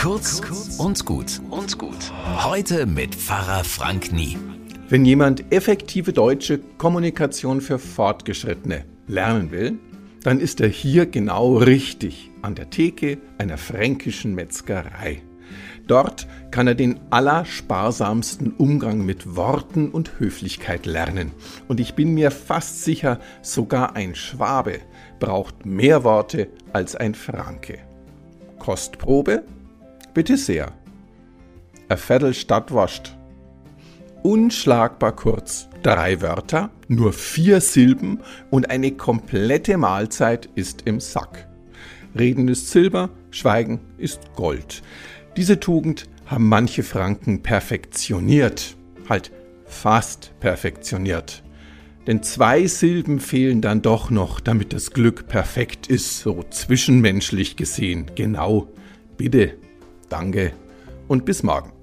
Kurz und gut und gut. Heute mit Pfarrer Frank Nie. Wenn jemand effektive deutsche Kommunikation für Fortgeschrittene lernen will, dann ist er hier genau richtig an der Theke einer fränkischen Metzgerei. Dort kann er den allersparsamsten Umgang mit Worten und Höflichkeit lernen. Und ich bin mir fast sicher, sogar ein Schwabe braucht mehr Worte als ein Franke. Kostprobe? Bitte sehr. A Viertel Stadt wascht. Unschlagbar kurz. Drei Wörter, nur vier Silben und eine komplette Mahlzeit ist im Sack. Reden ist Silber, Schweigen ist Gold. Diese Tugend haben manche Franken perfektioniert, halt fast perfektioniert. Denn zwei Silben fehlen dann doch noch, damit das Glück perfekt ist, so zwischenmenschlich gesehen. Genau. Bitte, danke und bis morgen.